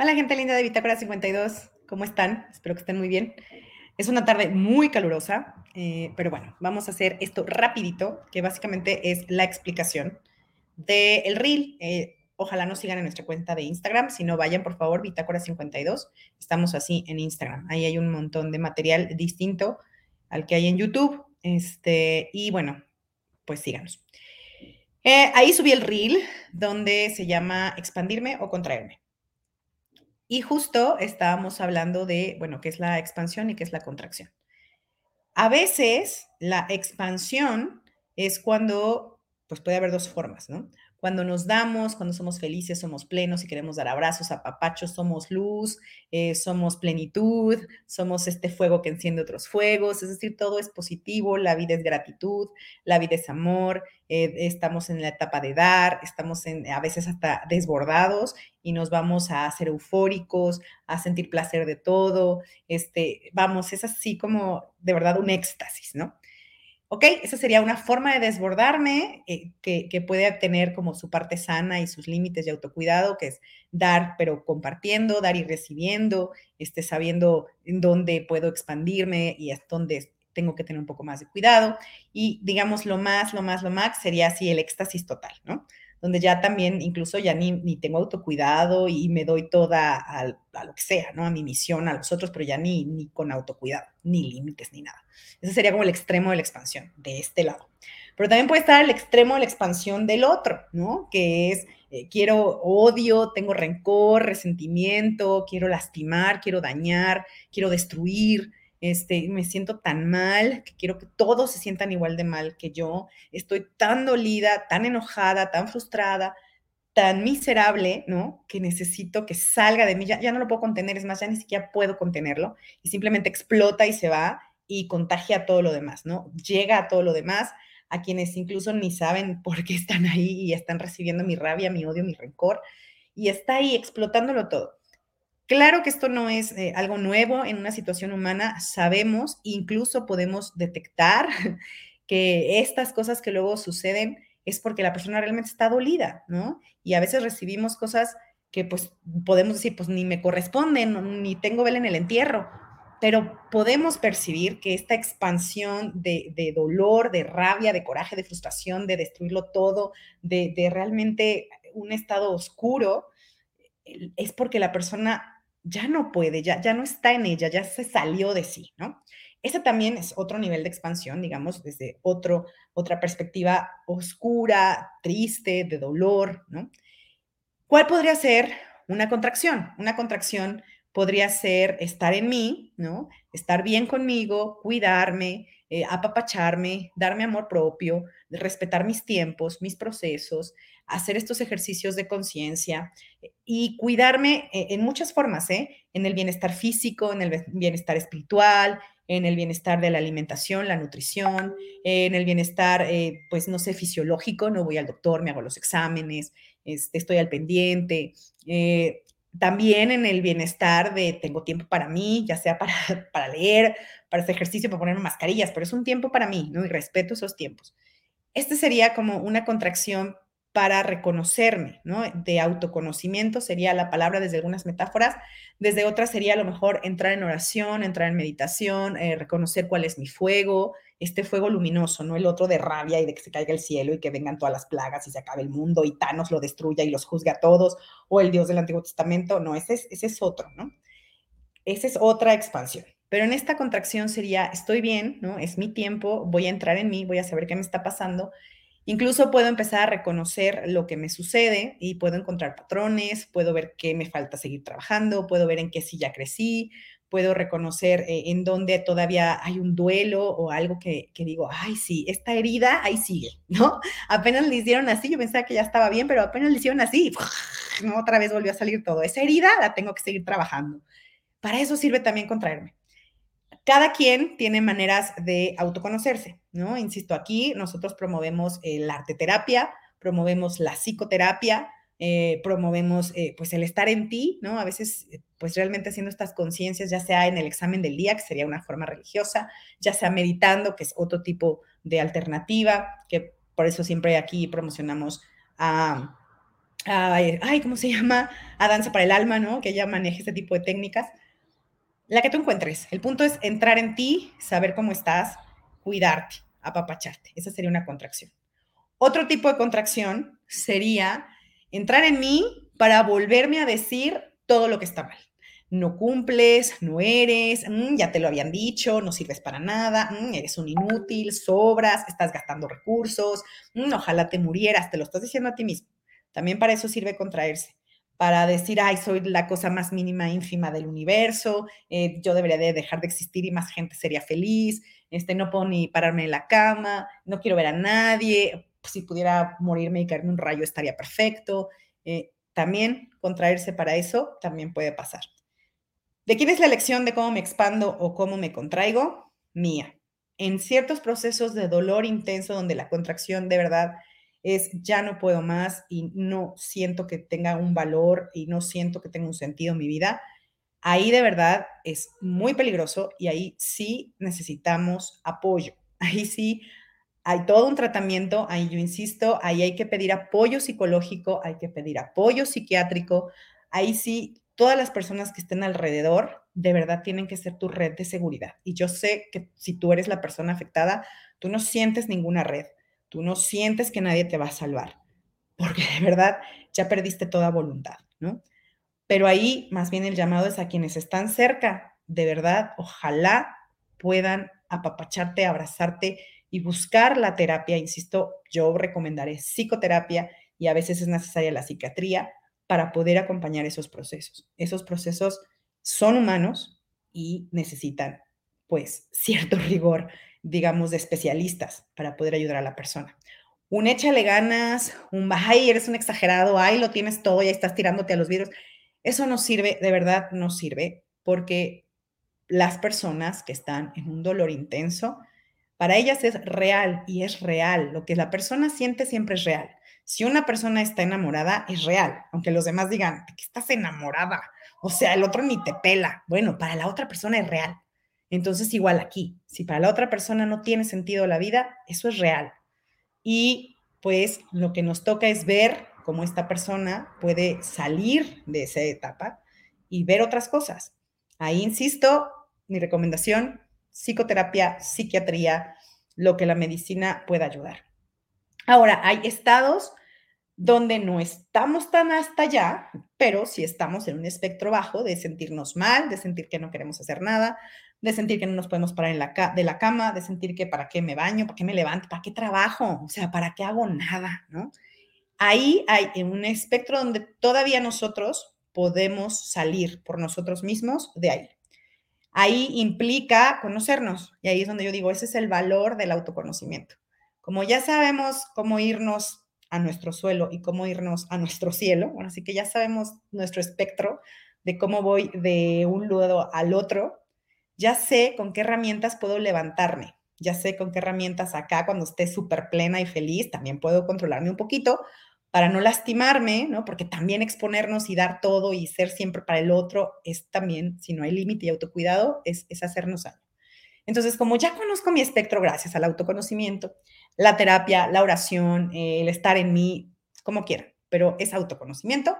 Hola, gente linda de Bitácora 52. ¿Cómo están? Espero que estén muy bien. Es una tarde muy calurosa, eh, pero bueno, vamos a hacer esto rapidito, que básicamente es la explicación del el reel. Eh, ojalá nos sigan en nuestra cuenta de Instagram. Si no, vayan, por favor, Bitácora 52. Estamos así en Instagram. Ahí hay un montón de material distinto al que hay en YouTube. Este, y bueno, pues síganos. Eh, ahí subí el reel donde se llama expandirme o contraerme. Y justo estábamos hablando de, bueno, qué es la expansión y qué es la contracción. A veces la expansión es cuando, pues puede haber dos formas, ¿no? Cuando nos damos, cuando somos felices, somos plenos y queremos dar abrazos, a papachos, somos luz, eh, somos plenitud, somos este fuego que enciende otros fuegos, es decir, todo es positivo, la vida es gratitud, la vida es amor, eh, estamos en la etapa de dar, estamos en, a veces hasta desbordados y nos vamos a hacer eufóricos, a sentir placer de todo, este, vamos, es así como de verdad un éxtasis, ¿no? ¿Ok? Esa sería una forma de desbordarme eh, que, puede tener como su parte sana y sus límites de autocuidado, que es dar, pero compartiendo, dar y recibiendo, este, sabiendo en dónde puedo expandirme y es donde tengo que tener un poco más de cuidado. Y digamos, lo más, lo más, lo más sería así el éxtasis total, ¿no? Donde ya también incluso ya ni, ni tengo autocuidado y me doy toda a, lo que sea, ¿no? A mi misión, a los otros, pero ya ni, ni con autocuidado, ni límites, ni nada. Ese sería como el extremo de la expansión, de este lado. Pero también puede estar el extremo de la expansión del otro, ¿no? Que es, eh, quiero odio, tengo rencor, resentimiento, quiero lastimar, quiero dañar, quiero destruir, este, me siento tan mal que quiero que todos se sientan igual de mal que yo, estoy tan dolida, tan enojada, tan frustrada, tan miserable, ¿no? Que necesito que salga de mí, ya, ya no lo puedo contener, es más, ya ni siquiera puedo contenerlo y simplemente explota y se va y contagia a todo lo demás, ¿no? Llega a todo lo demás, a quienes incluso ni saben por qué están ahí y están recibiendo mi rabia, mi odio, mi rencor, y está ahí explotándolo todo. Claro que esto no es eh, algo nuevo en una situación humana, sabemos, incluso podemos detectar que estas cosas que luego suceden es porque la persona realmente está dolida, ¿no? Y a veces recibimos cosas que pues podemos decir, pues ni me corresponden, ni tengo vela en el entierro, pero podemos percibir que esta expansión de, dolor, de rabia, de coraje, de frustración, de destruirlo todo, de, de realmente un estado oscuro, es porque la persona ya no puede, ya, ya no está en ella, ya se salió de sí, ¿no? Ese también es otro nivel de expansión, digamos, desde otro, otra perspectiva oscura, triste, de dolor, ¿no? ¿Cuál podría ser una contracción? Una contracción podría ser estar en mí, ¿no? Estar bien conmigo, cuidarme, eh, apapacharme, darme amor propio, respetar mis tiempos, mis procesos, hacer estos ejercicios de conciencia eh, y cuidarme eh, en muchas formas, ¿eh? En el bienestar físico, en el bienestar espiritual, en el bienestar de la alimentación, la nutrición, en el bienestar, pues no sé, fisiológico, no voy al doctor, me hago los exámenes, este, estoy al pendiente. también en el bienestar de tengo tiempo para mí, ya sea para, para leer, para hacer ejercicio, para ponerme mascarillas, pero es un tiempo para mí, ¿no? Y respeto esos tiempos. Este sería como una contracción para reconocerme, ¿no? De autoconocimiento sería la palabra desde algunas metáforas, desde otras sería a lo mejor entrar en oración, entrar en meditación, eh, reconocer cuál es mi fuego, este fuego luminoso, no el otro de rabia y de que se caiga el cielo y que vengan todas las plagas y se acabe el mundo y Thanos lo destruya y los juzgue a todos, o el Dios del Antiguo Testamento, no, ese es, ese es otro, ¿no? Esa es otra expansión. Pero en esta contracción sería, estoy bien, ¿no? Es mi tiempo, voy a entrar en mí, voy a saber qué me está pasando Incluso puedo empezar a reconocer lo que me sucede y puedo encontrar patrones, puedo ver qué me falta seguir trabajando, puedo ver en qué sí ya crecí, puedo reconocer eh, en dónde todavía hay un duelo o algo que, digo, ay, sí, esta herida ahí sigue, ¿no? Apenas le hicieron así, yo pensaba que ya estaba bien, pero apenas le hicieron así, otra vez volvió a salir todo. Esa herida la tengo que seguir trabajando. Para eso sirve también contraerme. Cada quien tiene maneras de autoconocerse, ¿no? Insisto, aquí nosotros promovemos el arte terapia, promovemos la psicoterapia, eh, promovemos eh, pues el estar en ti, ¿no? A veces eh, pues realmente haciendo estas conciencias, ya sea en el examen del día, que sería una forma religiosa, ya sea meditando, que es otro tipo de alternativa, que por eso siempre aquí promocionamos a ay, ¿cómo se llama? A danza para el alma, ¿no? Que ella maneje este tipo de técnicas. La que tú encuentres. El punto es entrar en ti, saber cómo estás, cuidarte, apapacharte. Esa sería una contracción. Otro tipo de contracción sería entrar en mí para volverme a decir todo lo que está mal. No cumples, no eres, mm, ya te lo habían dicho, no sirves para nada, mm, eres un inútil, sobras, estás gastando recursos, mm, ojalá te murieras, te lo estás diciendo a ti mismo. También para eso sirve contraerse, para decir, ay, soy la cosa más mínima, ínfima del universo, eh, yo debería de dejar de existir y más gente sería feliz, este, no puedo ni pararme en la cama, no quiero ver a nadie, si pudiera morirme y caerme un rayo estaría perfecto. Eh, también contraerse para eso también puede pasar. ¿De quién es la elección de cómo me expando o cómo me contraigo? Mía. En ciertos procesos de dolor intenso donde la contracción de verdad es ya no puedo más y no siento que tenga un valor y no siento que tenga un sentido en mi vida, ahí de verdad es muy peligroso y ahí sí necesitamos apoyo. Ahí sí hay todo un tratamiento, ahí yo insisto, ahí hay que pedir apoyo psicológico, hay que pedir apoyo psiquiátrico, ahí sí todas las personas que estén alrededor de verdad tienen que ser tu red de seguridad. Y yo sé que si tú eres la persona afectada, tú no sientes ninguna red, tú no sientes que nadie te va a salvar, porque de verdad ya perdiste toda voluntad, ¿no? Pero ahí más bien el llamado es a quienes están cerca, de verdad, ojalá puedan apapacharte, abrazarte y buscar la terapia. Insisto, yo recomendaré psicoterapia y a veces es necesaria la psiquiatría para poder acompañar esos procesos. Esos procesos son humanos y necesitan pues cierto rigor digamos, de especialistas para poder ayudar a la persona. Un échale ganas, un ay, eres un exagerado, ay, lo tienes todo, ya estás tirándote a los vidrios. Eso no sirve, de verdad no sirve, porque las personas que están en un dolor intenso, para ellas es real y es real. Lo que la persona siente siempre es real. Si una persona está enamorada, es real, aunque los demás digan, que estás enamorada? O sea, el otro ni te pela. Bueno, para la otra persona es real. Entonces, igual aquí, si para la otra persona no tiene sentido la vida, eso es real. Y pues lo que nos toca es ver cómo esta persona puede salir de esa etapa y ver otras cosas. Ahí insisto, mi recomendación, psicoterapia, psiquiatría, lo que la medicina pueda ayudar. Ahora, hay estados donde no estamos tan hasta allá, pero sí estamos en un espectro bajo de sentirnos mal, de sentir que no queremos hacer nada, de sentir que no nos podemos parar en la de la cama, de sentir que para qué me baño, para qué me levanto, para qué trabajo, o sea, para qué hago nada, ¿no? Ahí hay un espectro donde todavía nosotros podemos salir por nosotros mismos de ahí. Ahí implica conocernos y ahí es donde yo digo, ese es el valor del autoconocimiento. Como ya sabemos cómo irnos a nuestro suelo y cómo irnos a nuestro cielo. Bueno, así que ya sabemos nuestro espectro de cómo voy de un lado al otro. Ya sé con qué herramientas puedo levantarme. Ya sé con qué herramientas acá, cuando esté súper plena y feliz, también puedo controlarme un poquito para no lastimarme, ¿no? Porque también exponernos y dar todo y ser siempre para el otro es también, si no hay límite y autocuidado, es, es hacernos daño. Entonces, como ya conozco mi espectro gracias al autoconocimiento, la terapia, la oración, el estar en mí, como quieran, pero es autoconocimiento.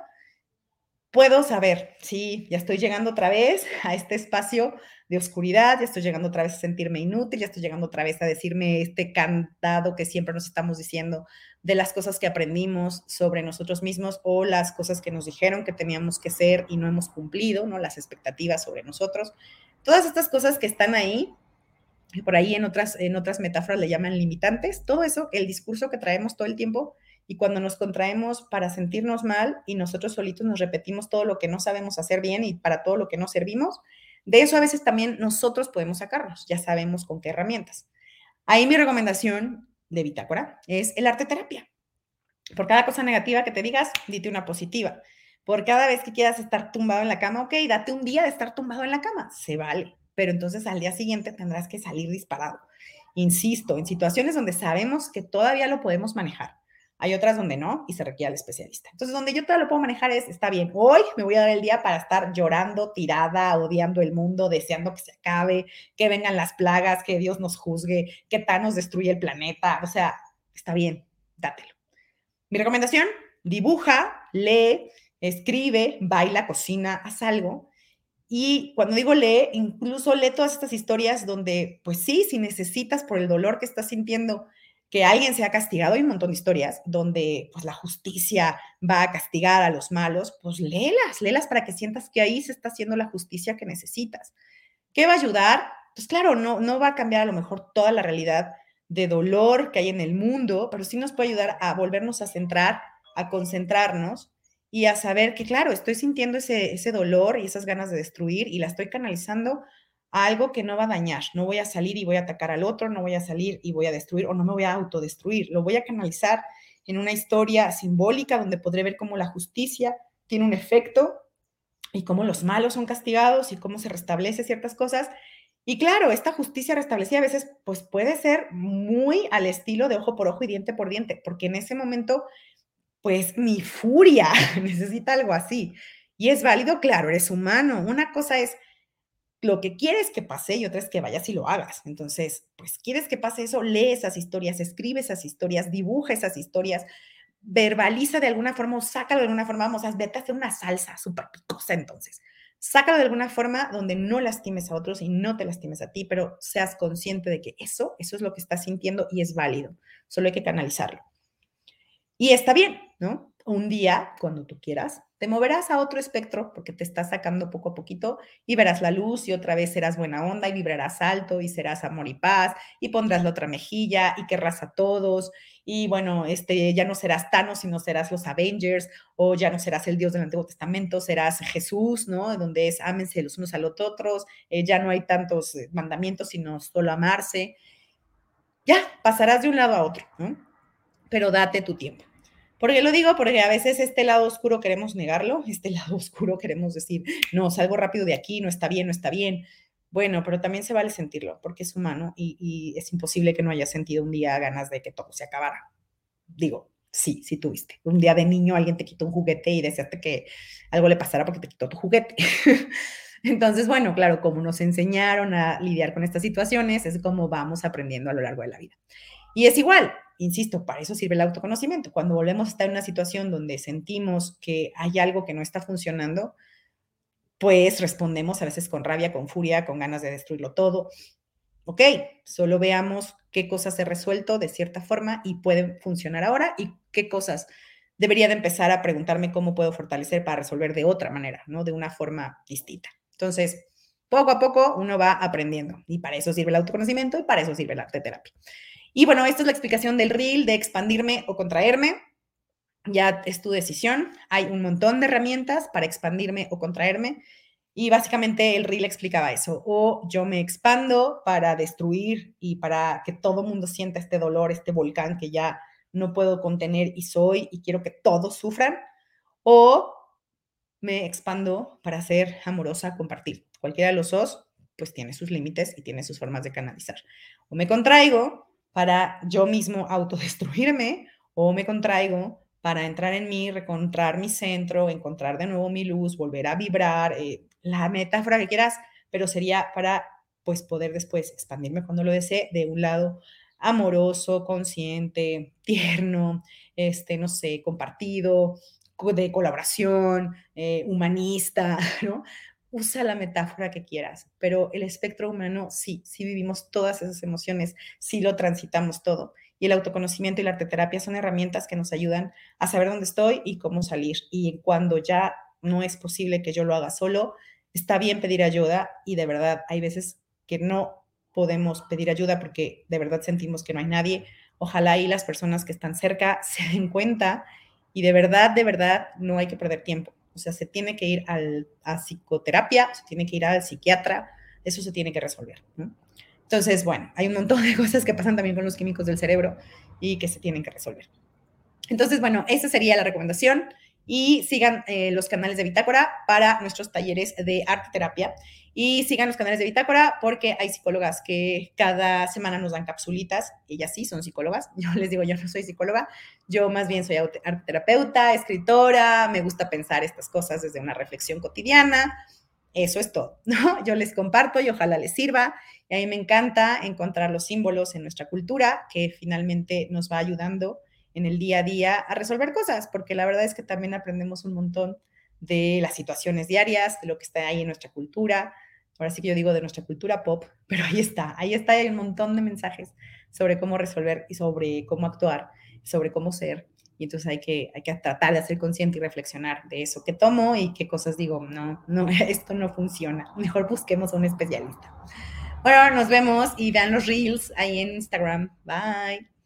Puedo saber, sí, ya estoy llegando otra vez a este espacio de oscuridad, ya estoy llegando otra vez a sentirme inútil, ya estoy llegando otra vez a decirme este cantado que siempre nos estamos diciendo de las cosas que aprendimos sobre nosotros mismos o las cosas que nos dijeron que teníamos que ser y no hemos cumplido, ¿no? Las expectativas sobre nosotros. Todas estas cosas que están ahí por ahí en otras, en otras metáforas le llaman limitantes, todo eso, el discurso que traemos todo el tiempo y cuando nos contraemos para sentirnos mal y nosotros solitos nos repetimos todo lo que no sabemos hacer bien y para todo lo que no servimos, de eso a veces también nosotros podemos sacarnos, ya sabemos con qué herramientas. Ahí mi recomendación de bitácora es el arte terapia. Por cada cosa negativa que te digas, dite una positiva. Por cada vez que quieras estar tumbado en la cama, ok, date un día de estar tumbado en la cama, se vale pero entonces al día siguiente tendrás que salir disparado. Insisto, en situaciones donde sabemos que todavía lo podemos manejar. Hay otras donde no y se requiere al especialista. Entonces, donde yo todavía lo puedo manejar es, está bien, hoy me voy a dar el día para estar llorando, tirada, odiando el mundo, deseando que se acabe, que vengan las plagas, que Dios nos juzgue, que Thanos destruye el planeta. O sea, está bien, dátelo. Mi recomendación, dibuja, lee, escribe, baila, cocina, haz algo. Y cuando digo lee, incluso lee todas estas historias donde, pues sí, si necesitas por el dolor que estás sintiendo que alguien sea castigado, hay un montón de historias donde pues la justicia va a castigar a los malos, pues léelas, léelas para que sientas que ahí se está haciendo la justicia que necesitas. ¿Qué va a ayudar? Pues claro, no, no va a cambiar a lo mejor toda la realidad de dolor que hay en el mundo, pero sí nos puede ayudar a volvernos a centrar, a concentrarnos y a saber que, claro, estoy sintiendo ese, ese dolor y esas ganas de destruir y la estoy canalizando algo que no va a dañar. No voy a salir y voy a atacar al otro, no voy a salir y voy a destruir o no me voy a autodestruir. Lo voy a canalizar en una historia simbólica donde podré ver cómo la justicia tiene un efecto y cómo los malos son castigados y cómo se restablece ciertas cosas. Y claro, esta justicia restablecida a veces pues puede ser muy al estilo de ojo por ojo y diente por diente, porque en ese momento pues mi furia necesita algo así. Y es válido, claro, eres humano. Una cosa es lo que quieres que pase y otra es que vayas y lo hagas. Entonces, pues quieres que pase eso, lee esas historias, escribe esas historias, dibuja esas historias, verbaliza de alguna forma o sácalo de alguna forma, vamos, a vete a hacer una salsa súper picosa entonces. Sácalo de alguna forma donde no lastimes a otros y no te lastimes a ti, pero seas consciente de que eso, eso es lo que estás sintiendo y es válido. Solo hay que canalizarlo. Y está bien, ¿no? Un día, cuando tú quieras, te moverás a otro espectro porque te estás sacando poco a poquito y verás la luz y otra vez serás buena onda y vibrarás alto y serás amor y paz y pondrás la otra mejilla y querrás a todos y bueno, este ya no serás Thanos, sino serás los Avengers o ya no serás el Dios del Antiguo Testamento, serás Jesús, ¿no? Donde es ámense los unos a los otros, eh, ya no hay tantos eh, mandamientos, sino solo amarse. Ya, pasarás de un lado a otro, ¿no? Pero date tu tiempo. Porque lo digo porque a veces este lado oscuro queremos negarlo, este lado oscuro queremos decir, no, salgo rápido de aquí, no está bien, no está bien. Bueno, pero también se vale sentirlo porque es humano y, es imposible que no haya sentido un día ganas de que todo se acabara. Digo, sí, sí tuviste. Un día de niño alguien te quitó un juguete y deseaste que algo le pasara porque te quitó tu juguete. Entonces, bueno, claro, como nos enseñaron a lidiar con estas situaciones, es como vamos aprendiendo a lo largo de la vida. Y es igual, insisto, para eso sirve el autoconocimiento. Cuando volvemos a estar en una situación donde sentimos que hay algo que no está funcionando, pues respondemos a veces con rabia, con furia, con ganas de destruirlo todo. Ok, solo veamos qué cosas he resuelto de cierta forma y pueden funcionar ahora y qué cosas debería de empezar a preguntarme cómo puedo fortalecer para resolver de otra manera, ¿no? De una forma distinta. Entonces, poco a poco uno va aprendiendo y para eso sirve el autoconocimiento y para eso sirve la arte terapia. Y bueno, esta es la explicación del reel de expandirme o contraerme. Ya es tu decisión. Hay un montón de herramientas para expandirme o contraerme. Y básicamente el reel explicaba eso. O yo me expando para destruir y para que todo mundo sienta este dolor, este volcán que ya no puedo contener y soy y quiero que todos sufran. O me expando para ser amorosa, compartir. Cualquiera de los dos, pues tiene sus límites y tiene sus formas de canalizar. O me contraigo para yo mismo autodestruirme o me contraigo para entrar en mí, recontrar mi centro, encontrar de nuevo mi luz, volver a vibrar, eh, la metáfora que quieras, pero sería para pues poder después expandirme cuando lo desee de un lado amoroso, consciente, tierno, este, no sé, compartido, de colaboración, eh, humanista, ¿no? Usa la metáfora que quieras, pero el espectro humano sí, sí vivimos todas esas emociones, sí lo transitamos todo. Y el autoconocimiento y la arteterapia son herramientas que nos ayudan a saber dónde estoy y cómo salir. Y cuando ya no es posible que yo lo haga solo, está bien pedir ayuda y de verdad hay veces que no podemos pedir ayuda porque de verdad sentimos que no hay nadie. Ojalá y las personas que están cerca se den cuenta y de verdad, de verdad, no hay que perder tiempo o sea, se tiene que ir al, a psicoterapia, se tiene que ir al psiquiatra, eso se tiene que resolver. Entonces, bueno, hay un montón de cosas que pasan también con los químicos del cerebro y que se tienen que resolver. Entonces, bueno, esa sería la recomendación y sigan eh, los canales de Bitácora para nuestros talleres de arte terapia y sigan los canales de Bitácora porque hay psicólogas que cada semana nos dan capsulitas. Ellas sí son psicólogas. Yo les digo, yo no soy psicóloga. Yo más bien soy arte terapeuta, escritora. Me gusta pensar estas cosas desde una reflexión cotidiana. Eso es todo, ¿no? Yo les comparto y ojalá les sirva. Y a mí me encanta encontrar los símbolos en nuestra cultura que finalmente nos va ayudando en el día a día a resolver cosas, porque la verdad es que también aprendemos un montón de las situaciones diarias, de lo que está ahí en nuestra cultura. Ahora sí que yo digo de nuestra cultura pop, pero ahí está, ahí está, hay un montón de mensajes sobre cómo resolver y sobre cómo actuar, sobre cómo ser. Y entonces hay que, hay que tratar de ser consciente y reflexionar de eso que tomo y qué cosas digo, no, no, esto no funciona. Mejor busquemos a un especialista. Bueno, nos vemos y vean los reels ahí en Instagram. Bye.